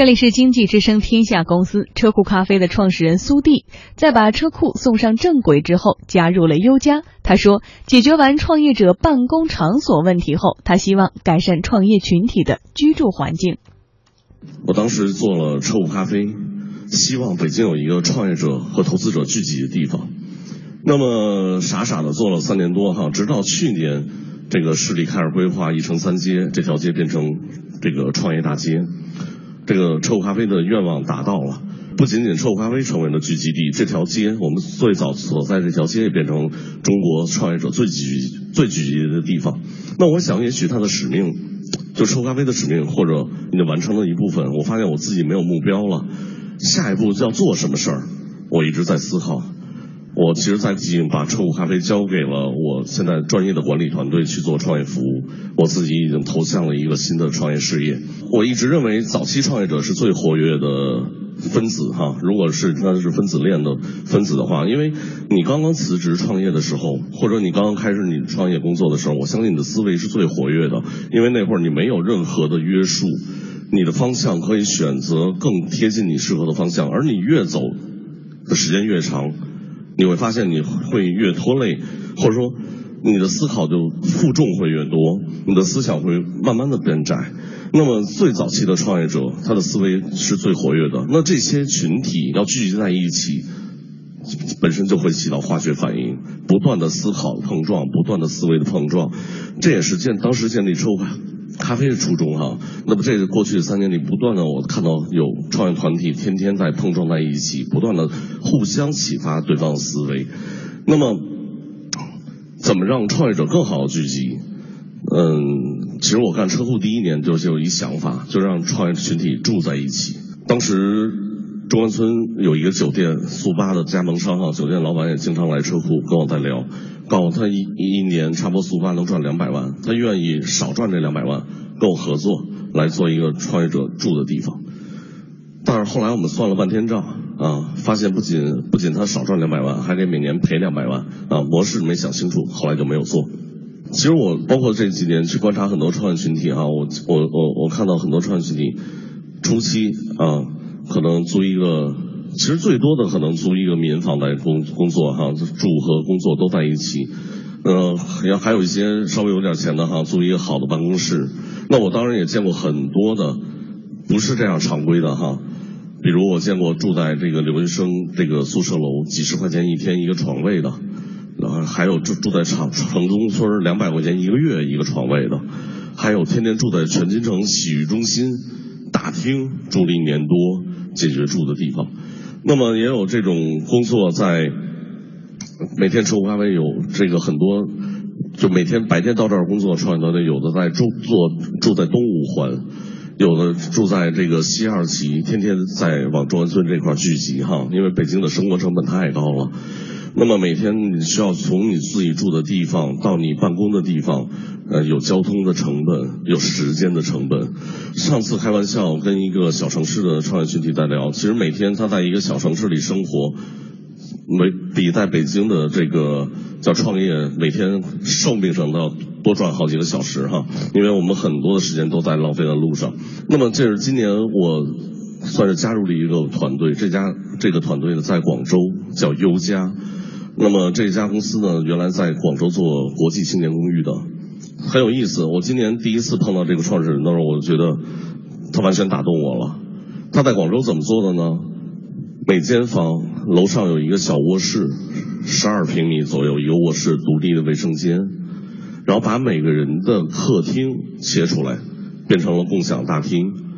这里是经济之声天下公司车库咖啡的创始人苏弟，在把车库送上正轨之后，加入了优家。他说，解决完创业者办公场所问题后，他希望改善创业群体的居住环境。我当时做了车库咖啡，希望北京有一个创业者和投资者聚集的地方。那么傻傻的做了三年多哈，直到去年，这个市里开始规划一城三街，这条街变成这个创业大街。这个臭咖啡的愿望达到了，不仅仅臭咖啡成为了聚集地，这条街我们最早所在这条街也变成中国创业者最聚最聚集的地方。那我想，也许它的使命，就臭咖啡的使命，或者你完成了一部分。我发现我自己没有目标了，下一步要做什么事儿，我一直在思考。我其实，在已经把车库咖啡交给了我现在专业的管理团队去做创业服务。我自己已经投向了一个新的创业事业。我一直认为，早期创业者是最活跃的分子哈。如果是那是分子链的分子的话，因为你刚刚辞职创业的时候，或者你刚刚开始你创业工作的时候，我相信你的思维是最活跃的，因为那会儿你没有任何的约束，你的方向可以选择更贴近你适合的方向，而你越走的时间越长。你会发现你会越拖累，或者说你的思考就负重会越多，你的思想会慢慢的变窄。那么最早期的创业者，他的思维是最活跃的。那这些群体要聚集在一起，本身就会起到化学反应，不断的思考碰撞，不断的思维的碰撞，这也是建当时建立车库咖啡的初衷哈。那么这个过去三年里，不断的我看到有创业团体天天在碰撞在一起，不断的互相启发对方的思维。那么怎么让创业者更好的聚集？嗯，其实我干车库第一年就就有一想法，就让创业群体住在一起。当时中关村有一个酒店速八的加盟商哈，酒店老板也经常来车库跟我在聊。告诉他一一年差不多速八能赚两百万，他愿意少赚这两百万跟我合作来做一个创业者住的地方。但是后来我们算了半天账啊，发现不仅不仅他少赚两百万，还得每年赔两百万啊，模式没想清楚，后来就没有做。其实我包括这几年去观察很多创业群体哈，我我我我看到很多创业群体初期啊，可能租一个。其实最多的可能租一个民房来工工作哈，住和工作都在一起。嗯，要还有一些稍微有点钱的哈，租一个好的办公室。那我当然也见过很多的，不是这样常规的哈。比如我见过住在这个留学生这个宿舍楼，几十块钱一天一个床位的，然后还有住住在城城中村两百块钱一个月一个床位的，还有天天住在全金城洗浴中心大厅住了一年多解决住的地方。那么也有这种工作在每天吃咖啡，有这个很多，就每天白天到这儿工作创业团队，有的在住做住在东五环，有的住在这个西二旗，天天在往中关村这块聚集哈，因为北京的生活成本太高了。那么每天你需要从你自己住的地方到你办公的地方，呃，有交通的成本，有时间的成本。上次开玩笑跟一个小城市的创业群体在聊，其实每天他在一个小城市里生活，没比在北京的这个叫创业，每天寿命上都要多赚好几个小时哈，因为我们很多的时间都在浪费在路上。那么这是今年我算是加入了一个团队，这家这个团队呢在广州叫优家。那么这家公司呢，原来在广州做国际青年公寓的，很有意思。我今年第一次碰到这个创始人的时候，我就觉得他完全打动我了。他在广州怎么做的呢？每间房楼上有一个小卧室，十二平米左右一个卧室，独立的卫生间，然后把每个人的客厅切出来，变成了共享大厅。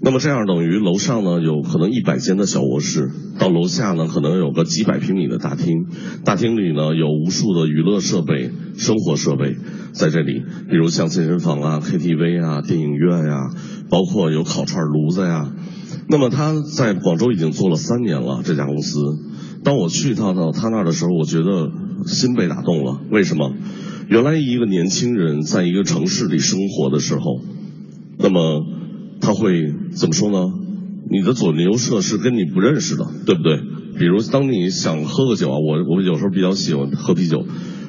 那么这样等于楼上呢有可能一百间的小卧室，到楼下呢可能有个几百平米的大厅，大厅里呢有无数的娱乐设备、生活设备在这里，比如像健身房啊、KTV 啊、电影院呀，包括有烤串炉子呀。那么他在广州已经做了三年了，这家公司。当我去到到他那儿的时候，我觉得心被打动了。为什么？原来一个年轻人在一个城市里生活的时候，那么。他会怎么说呢？你的左邻右舍是跟你不认识的，对不对？比如当你想喝个酒啊，我我有时候比较喜欢喝啤酒，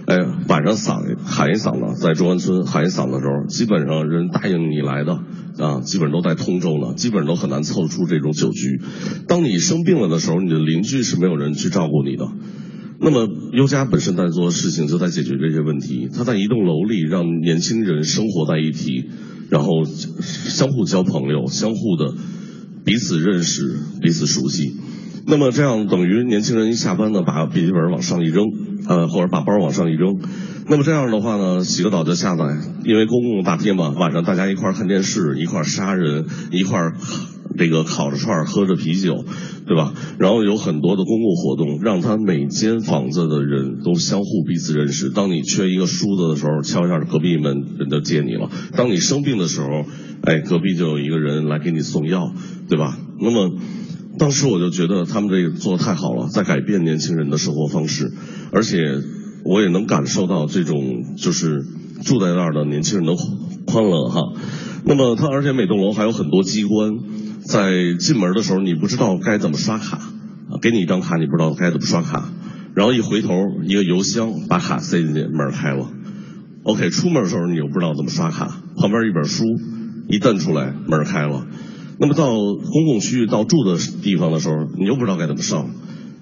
哎，晚上嗓喊一嗓子，在中关村喊一嗓子的时候，基本上人答应你来的啊，基本都在通州呢，基本都很难凑出这种酒局。当你生病了的时候，你的邻居是没有人去照顾你的。那么优家本身在做的事情就在解决这些问题，他在一栋楼里让年轻人生活在一起，然后相互交朋友，相互的彼此认识，彼此熟悉。那么这样等于年轻人一下班呢，把笔记本往上一扔，呃，或者把包往上一扔。那么这样的话呢，洗个澡就下来，因为公共大厅嘛，晚上大家一块儿看电视，一块儿杀人，一块儿这个烤着串儿，喝着啤酒，对吧？然后有很多的公共活动，让他每间房子的人都相互彼此认识。当你缺一个梳子的时候，敲一下隔壁门，人就借你了。当你生病的时候，哎，隔壁就有一个人来给你送药，对吧？那么。当时我就觉得他们这个做的太好了，在改变年轻人的生活方式，而且我也能感受到这种就是住在那儿的年轻人的欢乐哈。那么他而且每栋楼还有很多机关，在进门的时候你不知道该怎么刷卡，给你一张卡你不知道该怎么刷卡，然后一回头一个邮箱把卡塞进去门开了，OK 出门的时候你又不知道怎么刷卡，旁边一本书一蹬出来门开了。那么到公共区域到住的地方的时候，你又不知道该怎么上，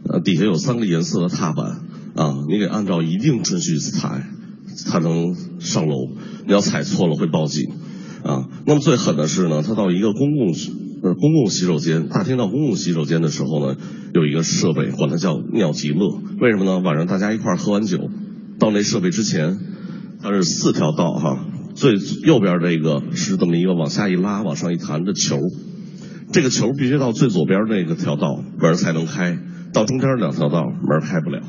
呃，底下有三个颜色的踏板，啊，你得按照一定顺序踩，才能上楼。你要踩错了会报警，啊。那么最狠的是呢，他到一个公共呃公共洗手间，大厅到公共洗手间的时候呢，有一个设备，管它叫尿极乐。为什么呢？晚上大家一块儿喝完酒，到那设备之前，它是四条道哈。最右边这个是这么一个往下一拉、往上一弹的球，这个球必须到最左边那个条道门才能开，到中间两条道门开不了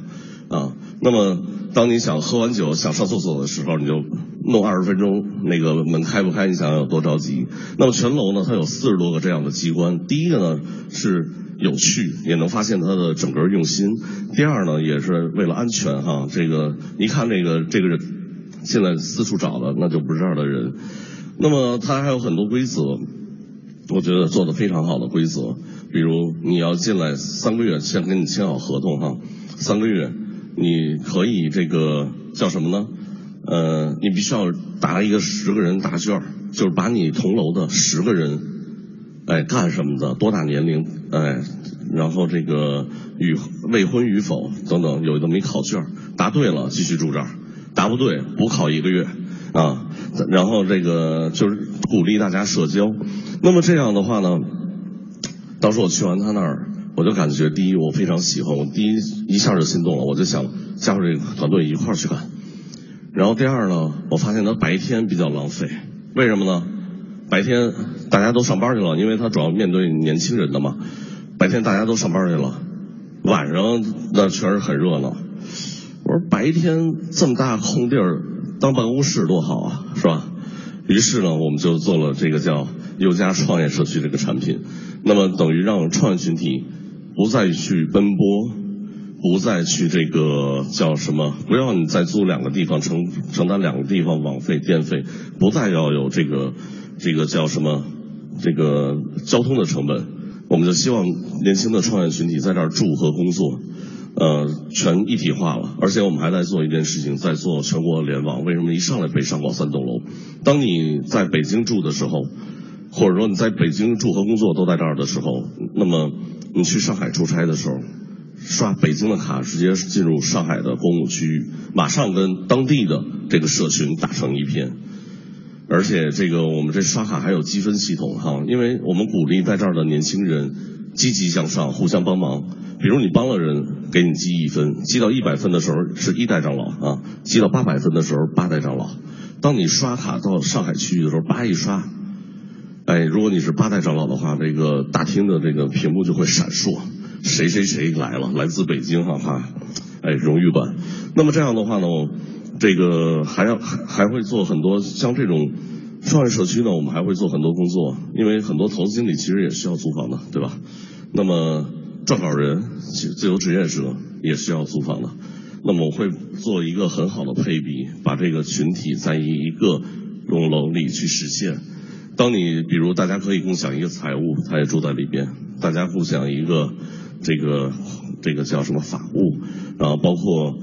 啊。那么当你想喝完酒想上厕所的时候，你就弄二十分钟，那个门开不开？你想有多着急？那么全楼呢，它有四十多个这样的机关。第一个呢是有趣，也能发现它的整个用心；第二呢也是为了安全哈。这个一看这个这个人。现在四处找的那就不是这儿的人，那么他还有很多规则，我觉得做的非常好的规则，比如你要进来三个月，先跟你签好合同哈，三个月你可以这个叫什么呢？呃，你必须要答一个十个人答卷，就是把你同楼的十个人，哎干什么的，多大年龄，哎，然后这个与未婚与否等等，有这么一考卷，答对了继续住这儿。答不对，补考一个月，啊，然后这个就是鼓励大家社交。那么这样的话呢，当时候我去完他那儿，我就感觉第一我非常喜欢，我第一一下就心动了，我就想加入这个团队一块儿去干。然后第二呢，我发现他白天比较浪费，为什么呢？白天大家都上班去了，因为他主要面对年轻人的嘛。白天大家都上班去了，晚上那确实很热闹。我说白天这么大空地儿当办公室多好啊，是吧？于是呢，我们就做了这个叫优家创业社区这个产品。那么等于让创业群体不再去奔波，不再去这个叫什么？不要你再租两个地方承承担两个地方网费电费，不再要有这个这个叫什么？这个交通的成本。我们就希望年轻的创业群体在这儿住和工作。呃，全一体化了，而且我们还在做一件事情，在做全国联网。为什么一上来北上广三栋楼？当你在北京住的时候，或者说你在北京住和工作都在这儿的时候，那么你去上海出差的时候，刷北京的卡，直接进入上海的公共区域，马上跟当地的这个社群打成一片。而且这个我们这刷卡还有积分系统哈，因为我们鼓励在这儿的年轻人积极向上，互相帮忙。比如你帮了人，给你积一分，积到一百分的时候是一代长老啊，积到八百分的时候八代长老。当你刷卡到上海区域的时候，叭一刷，哎，如果你是八代长老的话，这个大厅的这个屏幕就会闪烁，谁谁谁来了，来自北京哈哈，哎，荣誉版。那么这样的话呢，这个还要还会做很多像这种创业社区呢，我们还会做很多工作，因为很多投资经理其实也需要租房的，对吧？那么。撰稿人、自由职业者也需要租房的，那么我会做一个很好的配比，把这个群体在一个栋楼里去实现。当你比如大家可以共享一个财务，他也住在里边；大家共享一个这个这个叫什么法务，然后包括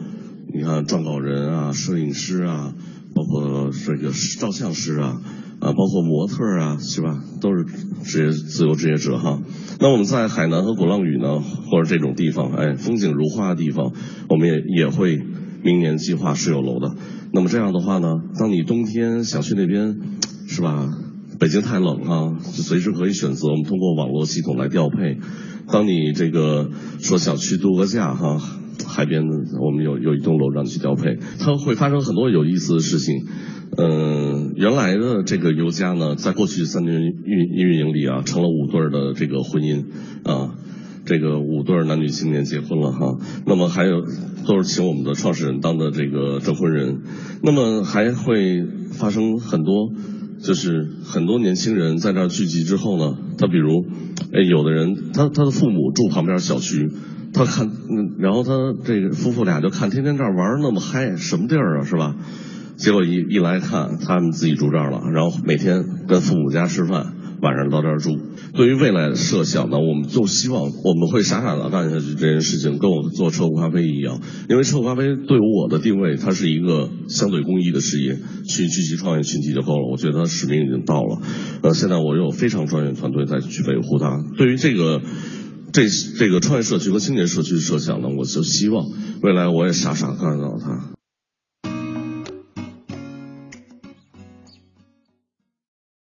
你看撰稿人啊、摄影师啊，包括这个照相师啊，啊，包括模特啊，是吧？都是职业自由职业者哈。那我们在海南和鼓浪屿呢，或者这种地方，哎，风景如画的地方，我们也也会明年计划是有楼的。那么这样的话呢，当你冬天想去那边，是吧？北京太冷啊，随时可以选择，我们通过网络系统来调配。当你这个说想去度个假哈，海边我们有有一栋楼让你去调配，它会发生很多有意思的事情。嗯，原来的这个尤家呢，在过去三年运运营里啊，成了五对的这个婚姻啊，这个五对男女青年结婚了哈。那么还有都是请我们的创始人当的这个证婚人，那么还会发生很多。就是很多年轻人在这儿聚集之后呢，他比如，哎，有的人他他的父母住旁边小区，他看，然后他这个夫妇俩就看天天这儿玩那么嗨，什么地儿啊，是吧？结果一一来看，他们自己住这儿了，然后每天跟父母家吃饭。晚上到这儿住，对于未来的设想呢，我们就希望我们会傻傻的干下去这件事情，跟我们做车库咖啡一样。因为车库咖啡对于我的定位，它是一个相对公益的事业，去聚集创业群体就够了。我觉得它使命已经到了。呃，现在我有非常专业团队在去维护它。对于这个这这个创业社区和青年社区设想呢，我就希望未来我也傻傻干到它。